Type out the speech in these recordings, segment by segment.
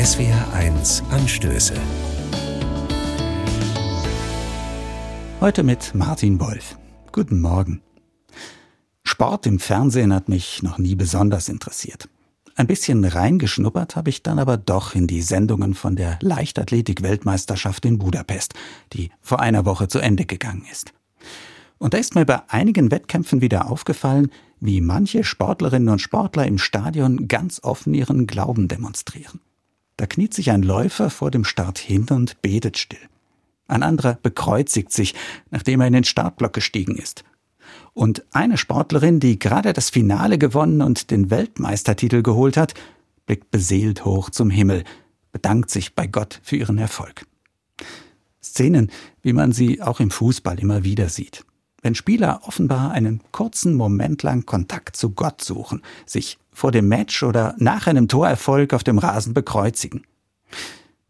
SWR1 Anstöße. Heute mit Martin Wolf. Guten Morgen. Sport im Fernsehen hat mich noch nie besonders interessiert. Ein bisschen reingeschnuppert habe ich dann aber doch in die Sendungen von der Leichtathletik-Weltmeisterschaft in Budapest, die vor einer Woche zu Ende gegangen ist. Und da ist mir bei einigen Wettkämpfen wieder aufgefallen, wie manche Sportlerinnen und Sportler im Stadion ganz offen ihren Glauben demonstrieren. Da kniet sich ein Läufer vor dem Start hin und betet still. Ein anderer bekreuzigt sich, nachdem er in den Startblock gestiegen ist. Und eine Sportlerin, die gerade das Finale gewonnen und den Weltmeistertitel geholt hat, blickt beseelt hoch zum Himmel, bedankt sich bei Gott für ihren Erfolg. Szenen, wie man sie auch im Fußball immer wieder sieht wenn Spieler offenbar einen kurzen Moment lang Kontakt zu Gott suchen, sich vor dem Match oder nach einem Torerfolg auf dem Rasen bekreuzigen.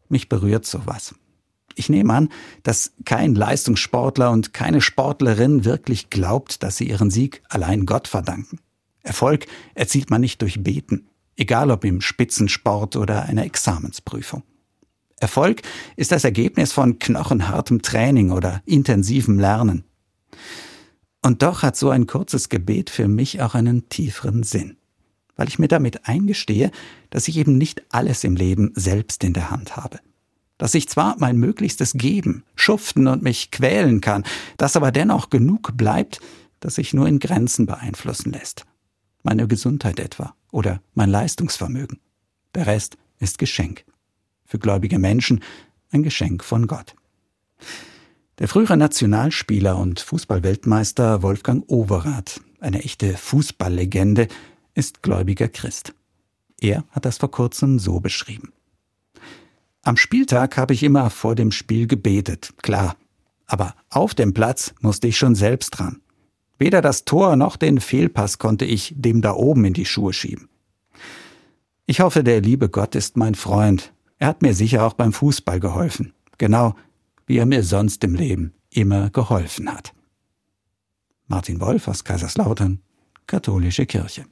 Mich berührt sowas. Ich nehme an, dass kein Leistungssportler und keine Sportlerin wirklich glaubt, dass sie ihren Sieg allein Gott verdanken. Erfolg erzielt man nicht durch Beten, egal ob im Spitzensport oder einer Examensprüfung. Erfolg ist das Ergebnis von knochenhartem Training oder intensivem Lernen. Und doch hat so ein kurzes Gebet für mich auch einen tieferen Sinn, weil ich mir damit eingestehe, dass ich eben nicht alles im Leben selbst in der Hand habe. Dass ich zwar mein Möglichstes geben, schuften und mich quälen kann, dass aber dennoch genug bleibt, das sich nur in Grenzen beeinflussen lässt. Meine Gesundheit etwa oder mein Leistungsvermögen. Der Rest ist Geschenk. Für gläubige Menschen ein Geschenk von Gott. Der frühere Nationalspieler und Fußballweltmeister Wolfgang Overath, eine echte Fußballlegende, ist gläubiger Christ. Er hat das vor kurzem so beschrieben. Am Spieltag habe ich immer vor dem Spiel gebetet, klar. Aber auf dem Platz musste ich schon selbst dran. Weder das Tor noch den Fehlpass konnte ich dem da oben in die Schuhe schieben. Ich hoffe, der liebe Gott ist mein Freund. Er hat mir sicher auch beim Fußball geholfen. Genau wie er mir sonst im Leben immer geholfen hat. Martin Wolf aus Kaiserslautern, Katholische Kirche.